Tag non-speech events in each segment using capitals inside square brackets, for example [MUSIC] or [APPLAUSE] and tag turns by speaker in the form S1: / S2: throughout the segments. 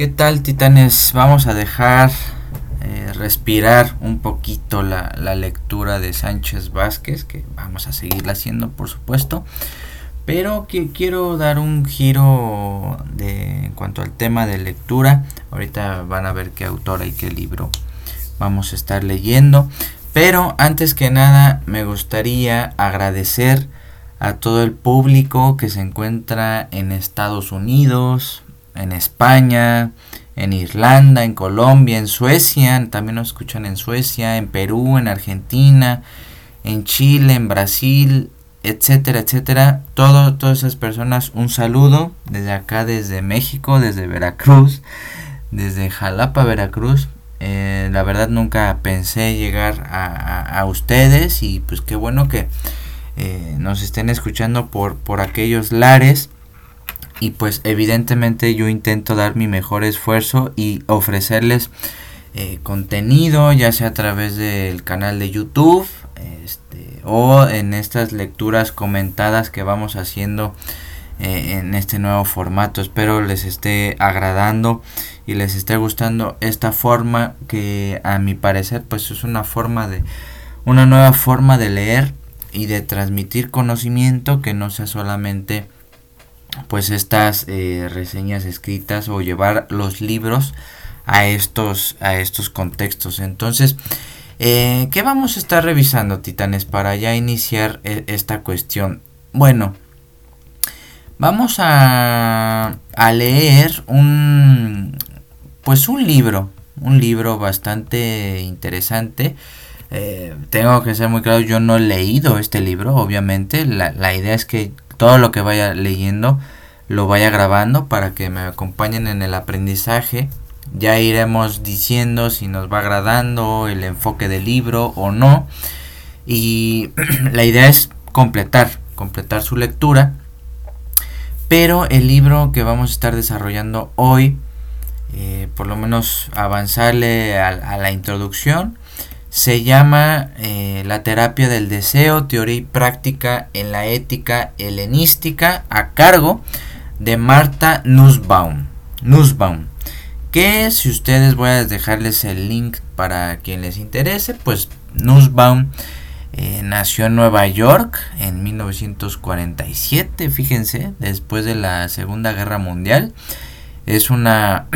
S1: ¿Qué tal titanes? Vamos a dejar eh, respirar un poquito la, lectura de Sánchez Vázquez, que vamos a seguirla haciendo por supuesto. Pero quiero dar un giro de, en cuanto al tema de lectura. Ahorita van a ver qué autora y qué libro vamos a estar leyendo. Pero antes que nada me gustaría agradecer a todo el público que se encuentra en Estados Unidos, en España, en Irlanda, en Colombia, en Suecia, también nos escuchan en Suecia, en Perú, en Argentina, en Chile, en Brasil, etcétera, etcétera. Todo, todas esas personas, un saludo desde acá, desde México, desde Veracruz, desde Jalapa, Veracruz. Eh, la verdad nunca pensé llegar a, ustedes y pues qué bueno que eh, nos estén escuchando por, por aquellos lares y pues evidentemente yo intento dar mi mejor esfuerzo y ofrecerles eh, contenido ya sea a través del canal de YouTube este, o en estas lecturas comentadas que vamos haciendo eh, en este nuevo formato. Espero les esté agradando y les esté gustando esta forma que a mi parecer pues es una forma de una nueva forma de leer y de transmitir conocimiento que no sea solamente pues estas eh, reseñas escritas o llevar los libros a estos a estos contextos. Entonces eh, ¿qué vamos a estar revisando titanes para ya iniciar e, esta cuestión bueno vamos a, a leer un pues un libro un libro bastante interesante. Eh, tengo que ser muy claro yo no he leído este libro obviamente. La, la idea es que todo lo que vaya leyendo lo vaya grabando para que me acompañen en el aprendizaje. Ya iremos diciendo si nos va agradando el enfoque del libro o no. Y [CLEARS THROAT] la idea es completar, completar su lectura. Pero el libro que vamos a estar desarrollando hoy, eh, por lo menos avanzarle a la introducción, se llama eh, La terapia del deseo, teoría y práctica en la ética helenística a cargo de Marta Nussbaum. Nussbaum. Que si ustedes voy a dejarles el link para quien les interese, pues Nussbaum eh, nació en Nueva York en 1947, fíjense, después de la Segunda Guerra Mundial. Es una,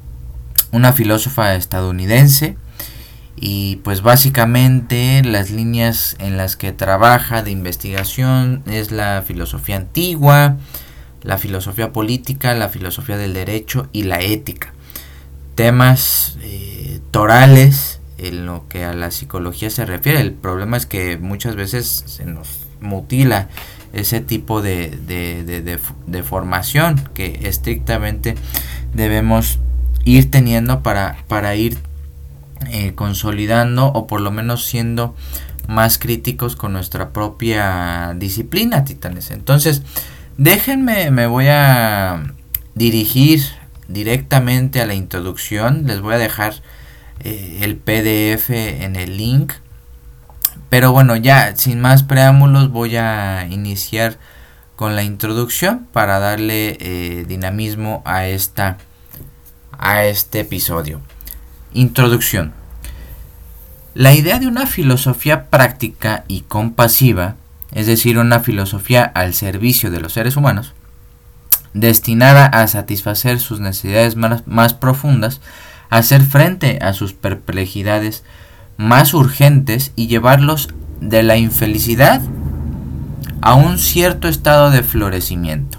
S1: [CLEARS THROAT] una filósofa estadounidense y pues básicamente las líneas en las que trabaja de investigación es la filosofía antigua, la filosofía política, la filosofía del derecho y la ética. Temas eh, torales en lo que a la psicología se refiere. El problema es que muchas veces se nos mutila ese tipo de, de formación que estrictamente debemos ir teniendo para, para ir eh, consolidando o por lo menos siendo más críticos con nuestra propia disciplina, titanes. Entonces, déjenme, me voy a dirigir directamente a la introducción. Les voy a dejar eh, el PDF en el link. Pero bueno, ya sin más preámbulos voy a iniciar con la introducción para darle eh, dinamismo a esta a este episodio. Introducción. La idea de una filosofía práctica y compasiva, es decir, una filosofía al servicio de los seres humanos, destinada a satisfacer sus necesidades más, profundas, hacer frente a sus perplejidades más urgentes y llevarlos de la infelicidad a un cierto estado de florecimiento.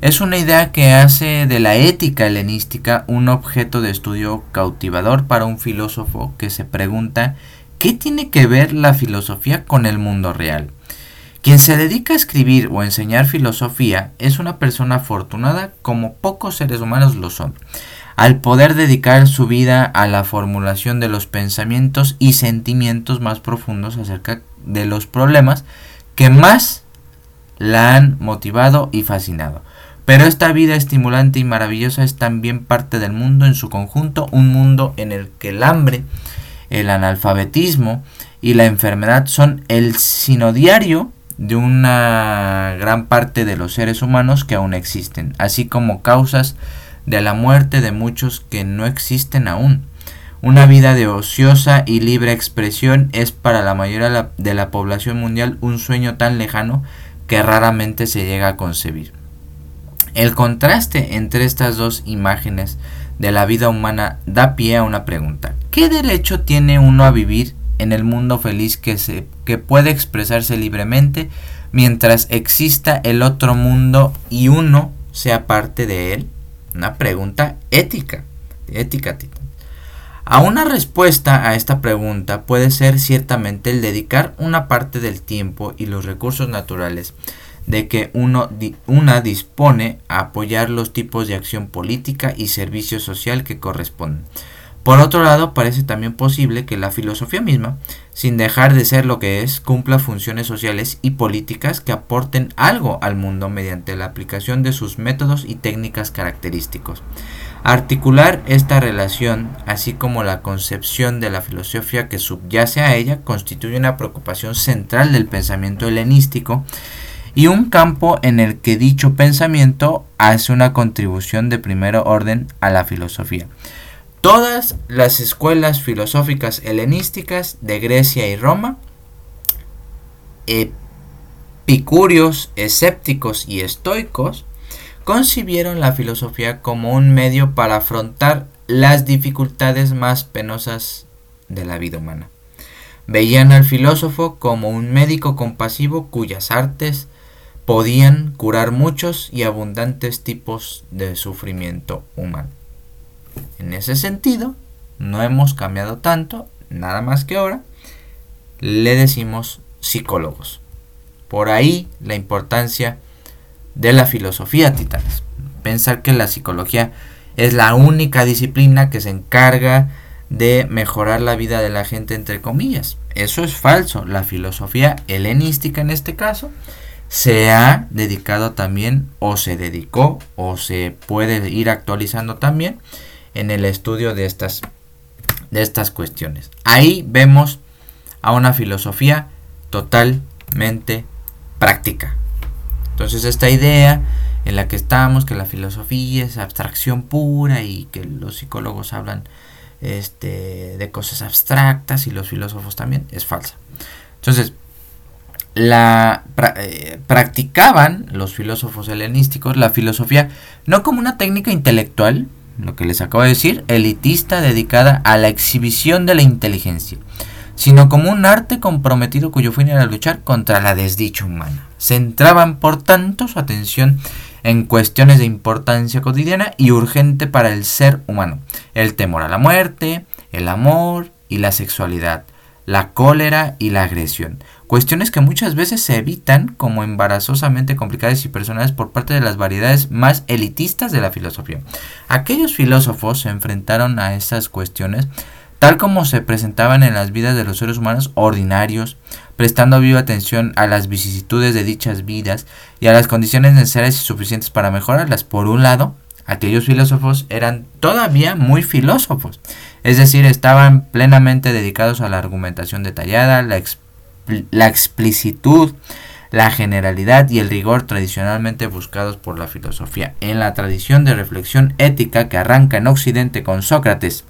S1: Es una idea que hace de la ética helenística un objeto de estudio cautivador para un filósofo que se pregunta ¿qué tiene que ver la filosofía con el mundo real? Quien se dedica a escribir o enseñar filosofía es una persona afortunada como pocos seres humanos lo son, al poder dedicar su vida a la formulación de los pensamientos y sentimientos más profundos acerca de los problemas que más la han motivado y fascinado. Pero esta vida estimulante y maravillosa es también parte del mundo en su conjunto, un mundo en el que el hambre, el analfabetismo y la enfermedad son el sinodiario de una gran parte de los seres humanos que aún existen, así como causas de la muerte de muchos que no existen aún. Una vida de ociosa y libre expresión es para la mayoría de la población mundial un sueño tan lejano que raramente se llega a concebir. El contraste entre estas dos imágenes de la vida humana da pie a una pregunta. ¿Qué derecho tiene uno a vivir en el mundo feliz que, se, que puede expresarse libremente mientras exista el otro mundo y uno sea parte de él? Una pregunta ética, ética, A una respuesta a esta pregunta puede ser ciertamente el dedicar una parte del tiempo y los recursos naturales de que uno, una dispone a apoyar los tipos de acción política y servicio social que corresponden. Por otro lado, parece también posible que la filosofía misma, sin dejar de ser lo que es, cumpla funciones sociales y políticas que aporten algo al mundo mediante la aplicación de sus métodos y técnicas característicos. Articular esta relación, así como la concepción de la filosofía que subyace a ella, constituye una preocupación central del pensamiento helenístico y un campo en el que dicho pensamiento hace una contribución de primer orden a la filosofía. Todas las escuelas filosóficas helenísticas de Grecia y Roma, epicúreos, escépticos y estoicos, concibieron la filosofía como un medio para afrontar las dificultades más penosas de la vida humana. Veían al filósofo como un médico compasivo cuyas artes podían curar muchos y abundantes tipos de sufrimiento humano. En ese sentido, no hemos cambiado tanto, nada más que ahora le decimos psicólogos. Por ahí la importancia de la filosofía, titanes. Pensar que la psicología es la única disciplina que se encarga de mejorar la vida de la gente, entre comillas. Eso es falso. La filosofía helenística en este caso se ha dedicado también o se dedicó o se puede ir actualizando también en el estudio de estas, de estas cuestiones. Ahí vemos a una filosofía totalmente práctica. Entonces esta idea en la que estamos, que la filosofía es abstracción pura y que los psicólogos hablan este, de cosas abstractas y los filósofos también, es falsa. Entonces, la eh, practicaban los filósofos helenísticos la filosofía no como una técnica intelectual, lo que les acabo de decir, elitista dedicada a la exhibición de la inteligencia, sino como un arte comprometido cuyo fin era luchar contra la desdicha humana. Centraban, por tanto, su atención en cuestiones de importancia cotidiana y urgente para el ser humano, el temor a la muerte, el amor y la sexualidad, la cólera y la agresión, cuestiones que muchas veces se evitan como embarazosamente complicadas y personales por parte de las variedades más elitistas de la filosofía. Aquellos filósofos se enfrentaron a estas cuestiones tal como se presentaban en las vidas de los seres humanos ordinarios, prestando viva atención a las vicisitudes de dichas vidas y a las condiciones necesarias y suficientes para mejorarlas. Por un lado, aquellos filósofos eran todavía muy filósofos, es decir, estaban plenamente dedicados a la argumentación detallada, la, la explicitud, la generalidad y el rigor tradicionalmente buscados por la filosofía. En la tradición de reflexión ética que arranca en Occidente con Sócrates,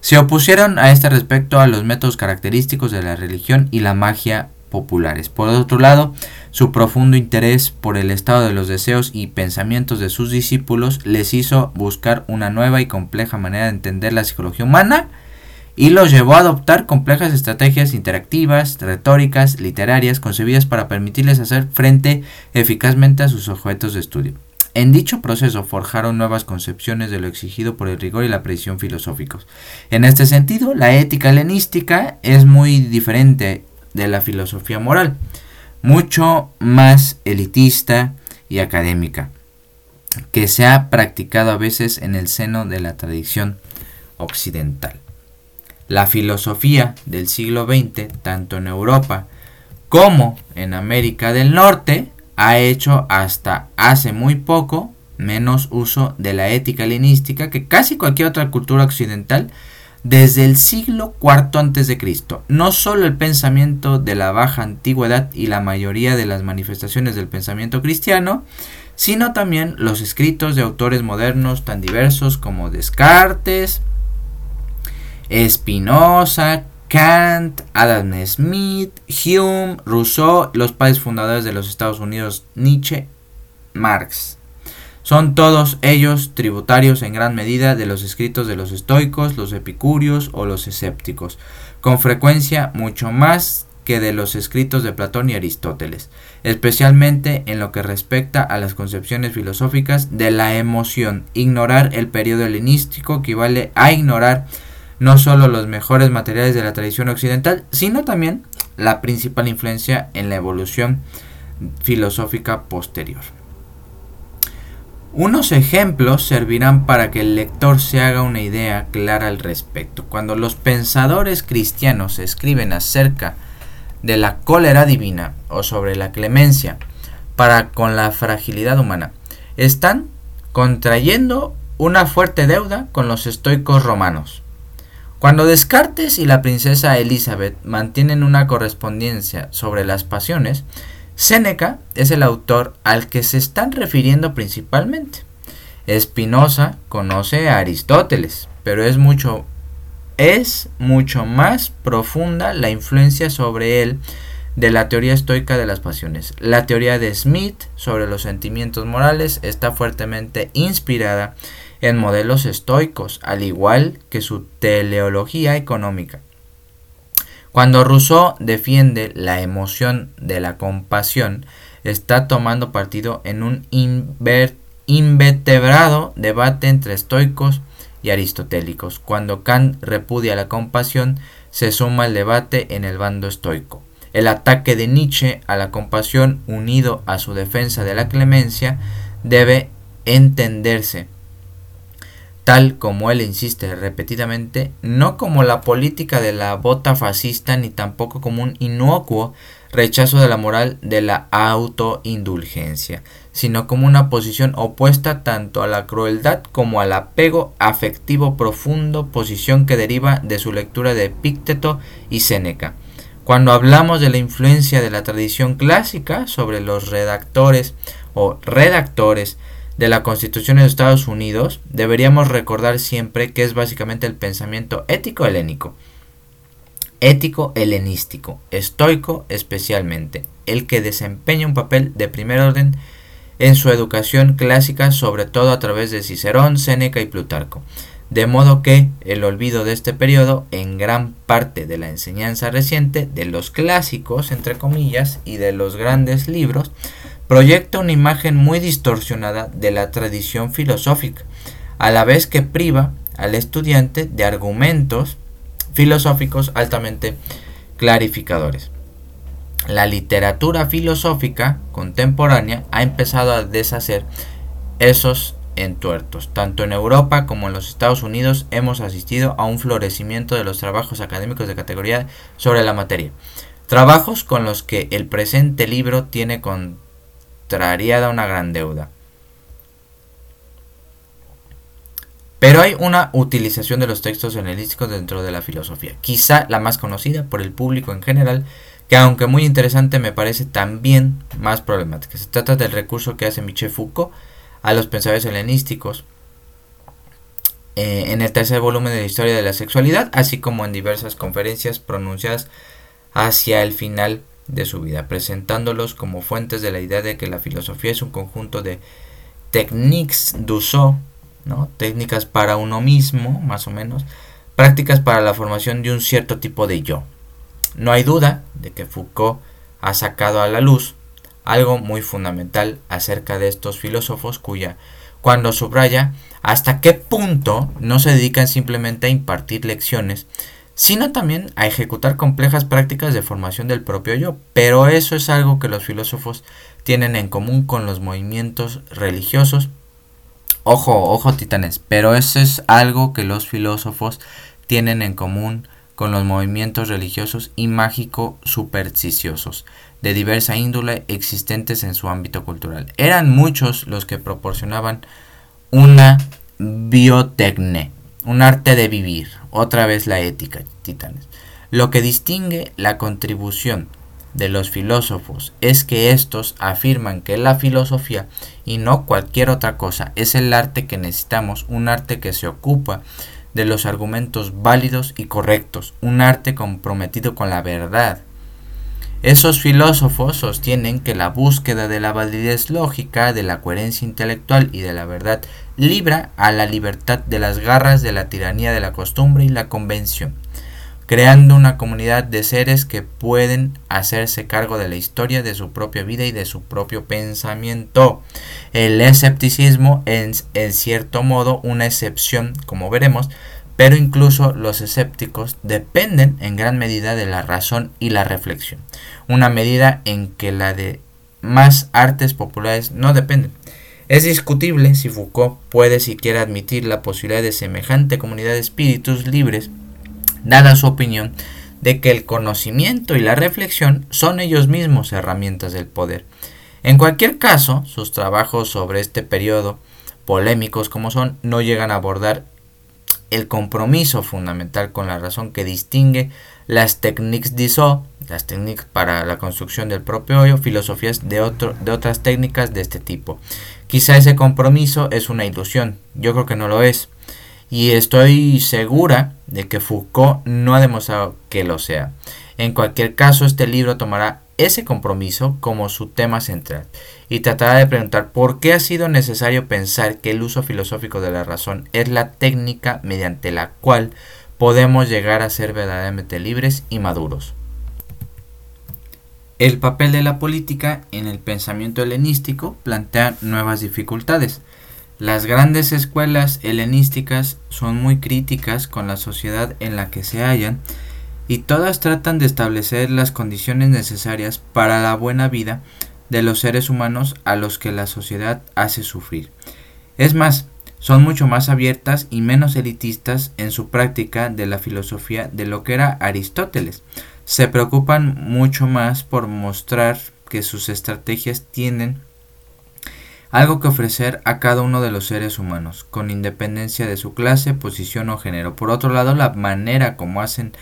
S1: se opusieron a este respecto a los métodos característicos de la religión y la magia populares. Por otro lado, su profundo interés por el estado de los deseos y pensamientos de sus discípulos les hizo buscar una nueva y compleja manera de entender la psicología humana y los llevó a adoptar complejas estrategias interactivas, retóricas, literarias, concebidas para permitirles hacer frente eficazmente a sus objetos de estudio. En dicho proceso forjaron nuevas concepciones de lo exigido por el rigor y la precisión filosóficos. En este sentido, la ética helenística es muy diferente de la filosofía moral, mucho más elitista y académica, que se ha practicado a veces en el seno de la tradición occidental. La filosofía del siglo XX, tanto en Europa como en América del Norte, ha hecho hasta hace muy poco menos uso de la ética helenística que casi cualquier otra cultura occidental desde el siglo IV a.C. No solo el pensamiento de la baja antigüedad y la mayoría de las manifestaciones del pensamiento cristiano, sino también los escritos de autores modernos tan diversos como Descartes, Spinoza, Kant, Adam Smith, Hume, Rousseau, los padres fundadores de los Estados Unidos, Nietzsche, Marx. Son todos ellos tributarios en gran medida de los escritos de los estoicos, los epicúreos o los escépticos, con frecuencia mucho más que de los escritos de Platón y Aristóteles, especialmente en lo que respecta a las concepciones filosóficas de la emoción. Ignorar el periodo helenístico equivale a ignorar no solo los mejores materiales de la tradición occidental, sino también la principal influencia en la evolución filosófica posterior. Unos ejemplos servirán para que el lector se haga una idea clara al respecto. Cuando los pensadores cristianos escriben acerca de la cólera divina o sobre la clemencia para con la fragilidad humana, están contrayendo una fuerte deuda con los estoicos romanos. Cuando Descartes y la princesa Elizabeth mantienen una correspondencia sobre las pasiones, Séneca es el autor al que se están refiriendo principalmente. Spinoza conoce a Aristóteles, pero es mucho es mucho más profunda la influencia sobre él de la teoría estoica de las pasiones. La teoría de Smith sobre los sentimientos morales está fuertemente inspirada en modelos estoicos, al igual que su teleología económica. Cuando Rousseau defiende la emoción de la compasión, está tomando partido en un invertebrado debate entre estoicos y aristotélicos. Cuando Kant repudia la compasión, se suma el debate en el bando estoico. El ataque de Nietzsche a la compasión unido a su defensa de la clemencia debe entenderse tal como él insiste repetidamente, no como la política de la bota fascista ni tampoco como un inocuo rechazo de la moral de la autoindulgencia, sino como una posición opuesta tanto a la crueldad como al apego afectivo profundo, posición que deriva de su lectura de Epícteto y Séneca. Cuando hablamos de la influencia de la tradición clásica sobre los redactores o redactores de la Constitución de Estados Unidos, deberíamos recordar siempre que es básicamente el pensamiento ético helénico, ético helenístico, estoico especialmente, el que desempeña un papel de primer orden en su educación clásica, sobre todo a través de Cicerón, Séneca y Plutarco. De modo que el olvido de este periodo en gran parte de la enseñanza reciente de los clásicos, entre comillas, y de los grandes libros, proyecta una imagen muy distorsionada de la tradición filosófica, a la vez que priva al estudiante de argumentos filosóficos altamente clarificadores. La literatura filosófica contemporánea ha empezado a deshacer esos entuertos. Tanto en Europa como en los Estados Unidos hemos asistido a un florecimiento de los trabajos académicos de categoría sobre la materia. Trabajos con los que el presente libro tiene con traería una gran deuda. Pero hay una utilización de los textos helenísticos dentro de la filosofía, quizá la más conocida por el público en general, que aunque muy interesante me parece también más problemática. Se trata del recurso que hace Michel Foucault a los pensadores helenísticos eh, en el tercer volumen de la historia de la sexualidad, así como en diversas conferencias pronunciadas hacia el final de su vida, presentándolos como fuentes de la idea de que la filosofía es un conjunto de techniques d'uso, ¿no? técnicas para uno mismo, más o menos, prácticas para la formación de un cierto tipo de yo. No hay duda de que Foucault ha sacado a la luz algo muy fundamental acerca de estos filósofos cuya, cuando subraya hasta qué punto no se dedican simplemente a impartir lecciones, sino también a ejecutar complejas prácticas de formación del propio yo. Pero eso es algo que los filósofos tienen en común con los movimientos religiosos. Ojo, ojo titanes, pero eso es algo que los filósofos tienen en común con los movimientos religiosos y mágico supersticiosos de diversa índole existentes en su ámbito cultural. Eran muchos los que proporcionaban una biotecne, un arte de vivir, otra vez la ética, titanes. Lo que distingue la contribución de los filósofos es que estos afirman que la filosofía y no cualquier otra cosa es el arte que necesitamos, un arte que se ocupa de los argumentos válidos y correctos, un arte comprometido con la verdad. Esos filósofos sostienen que la búsqueda de la validez lógica, de la coherencia intelectual y de la verdad libra a la libertad de las garras de la tiranía de la costumbre y la convención creando una comunidad de seres que pueden hacerse cargo de la historia de su propia vida y de su propio pensamiento. El escepticismo es en cierto modo una excepción, como veremos, pero incluso los escépticos dependen en gran medida de la razón y la reflexión, una medida en que la de más artes populares no dependen. Es discutible si Foucault puede siquiera admitir la posibilidad de semejante comunidad de espíritus libres dada su opinión de que el conocimiento y la reflexión son ellos mismos herramientas del poder. En cualquier caso, sus trabajos sobre este periodo, polémicos como son, no llegan a abordar el compromiso fundamental con la razón que distingue las técnicas d'ISO, las técnicas para la construcción del propio hoyo, filosofías de, otro, de otras técnicas de este tipo. Quizá ese compromiso es una ilusión, yo creo que no lo es y estoy segura de que Foucault no ha demostrado que lo sea. En cualquier caso, este libro tomará ese compromiso como su tema central y tratará de preguntar por qué ha sido necesario pensar que el uso filosófico de la razón es la técnica mediante la cual podemos llegar a ser verdaderamente libres y maduros. El papel de la política en el pensamiento helenístico plantea nuevas dificultades. Las grandes escuelas helenísticas son muy críticas con la sociedad en la que se hallan y todas tratan de establecer las condiciones necesarias para la buena vida de los seres humanos a los que la sociedad hace sufrir. Es más, son mucho más abiertas y menos elitistas en su práctica de la filosofía de lo que era Aristóteles. Se preocupan mucho más por mostrar que sus estrategias tienen algo que ofrecer a cada uno de los seres humanos, con independencia de su clase, posición o género. Por otro lado, la manera como hacen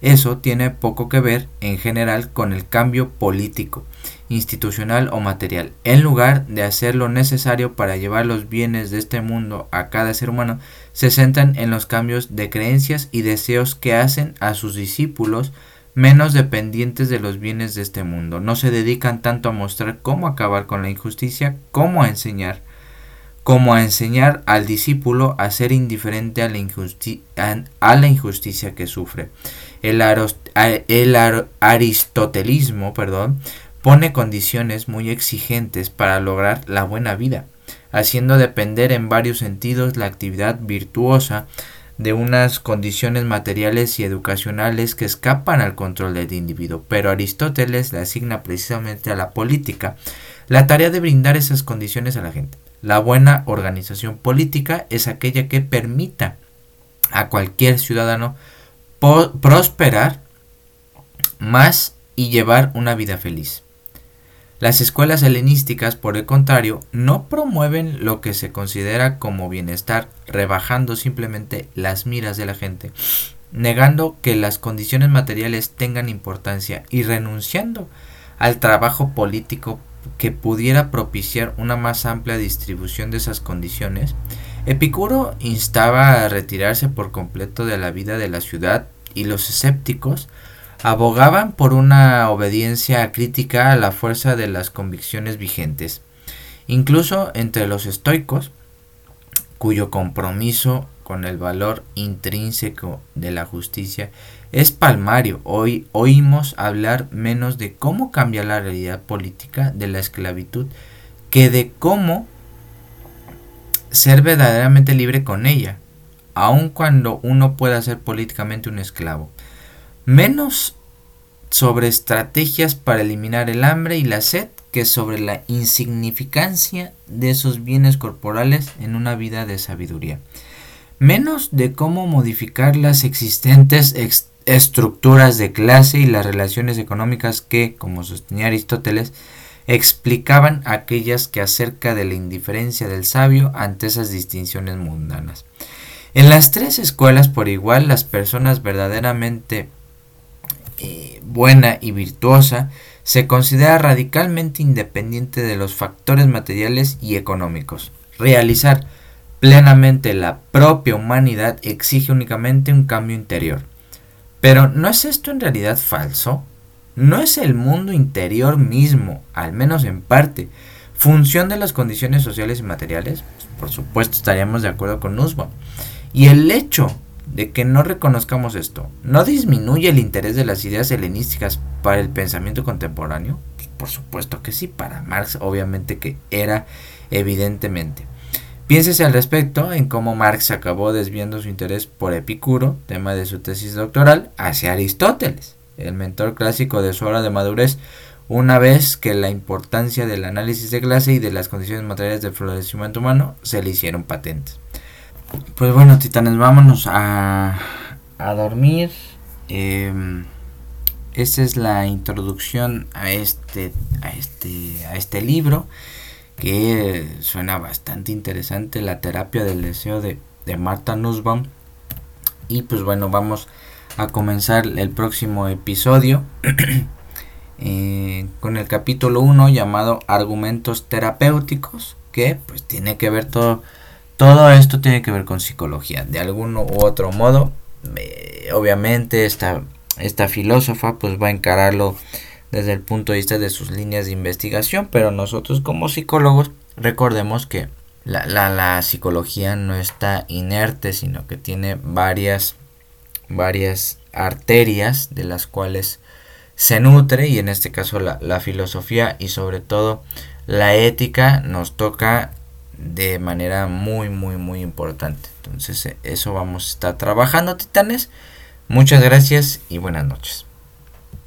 S1: eso tiene poco que ver, en general, con el cambio político, institucional o material. En lugar de hacer lo necesario para llevar los bienes de este mundo a cada ser humano, se centran en los cambios de creencias y deseos que hacen a sus discípulos menos dependientes de los bienes de este mundo. No se dedican tanto a mostrar cómo acabar con la injusticia como a enseñar, como a enseñar al discípulo a ser indiferente a la, injusticia que sufre. El, aristotelismo perdón, pone condiciones muy exigentes para lograr la buena vida, haciendo depender en varios sentidos la actividad virtuosa de unas condiciones materiales y educacionales que escapan al control del individuo, pero Aristóteles le asigna precisamente a la política la tarea de brindar esas condiciones a la gente. La buena organización política es aquella que permita a cualquier ciudadano prosperar más y llevar una vida feliz. Las escuelas helenísticas, por el contrario, no promueven lo que se considera como bienestar, rebajando simplemente las miras de la gente, negando que las condiciones materiales tengan importancia y renunciando al trabajo político que pudiera propiciar una más amplia distribución de esas condiciones, Epicuro instaba a retirarse por completo de la vida de la ciudad y los escépticos abogaban por una obediencia crítica a la fuerza de las convicciones vigentes. Incluso entre los estoicos, cuyo compromiso con el valor intrínseco de la justicia es palmario. Hoy oímos hablar menos de cómo cambia la realidad política de la esclavitud que de cómo ser verdaderamente libre con ella, aun cuando uno pueda ser políticamente un esclavo menos sobre estrategias para eliminar el hambre y la sed que sobre la insignificancia de esos bienes corporales en una vida de sabiduría. Menos de cómo modificar las existentes estructuras de clase y las relaciones económicas que, como sostenía Aristóteles, explicaban aquellas que acerca de la indiferencia del sabio ante esas distinciones mundanas. En las tres escuelas por igual las personas verdaderamente eh, buena y virtuosa se considera radicalmente independiente de los factores materiales y económicos. Realizar plenamente la propia humanidad exige únicamente un cambio interior. Pero ¿no es esto en realidad falso? ¿No es el mundo interior mismo, al menos en parte, función de las condiciones sociales y materiales? por supuesto estaríamos de acuerdo con Nussbaum. Y el hecho de que no reconozcamos esto no disminuye el interés de las ideas helenísticas para el pensamiento contemporáneo. Por supuesto que sí, para Marx obviamente que era evidentemente. Piénsese al respecto en cómo Marx acabó desviando su interés por Epicuro, tema de su tesis doctoral, hacia Aristóteles, el mentor clásico de su hora de madurez, una vez que la importancia del análisis de clase y de las condiciones materiales del florecimiento humano se le hicieron patentes. Pues bueno, titanes, vámonos a, a dormir. Eh, esa es la introducción a este, a este, a este libro que suena bastante interesante, la terapia del deseo de, de Marta Nussbaum. Y pues bueno, vamos a comenzar el próximo episodio [CLEARS THROAT] eh, con el capítulo 1 llamado Argumentos terapéuticos, que pues tiene que ver todo, todo esto tiene que ver con psicología, de algún u otro modo. Eh, obviamente esta, esta filósofa pues va a encararlo desde el punto de vista de sus líneas de investigación, pero nosotros como psicólogos recordemos que la, la, psicología no está inerte, sino que tiene varias, varias arterias de las cuales se nutre y en este caso la, la filosofía y sobre todo la ética nos toca de manera muy muy muy importante. Entonces eso vamos a estar trabajando titanes. Muchas gracias y buenas noches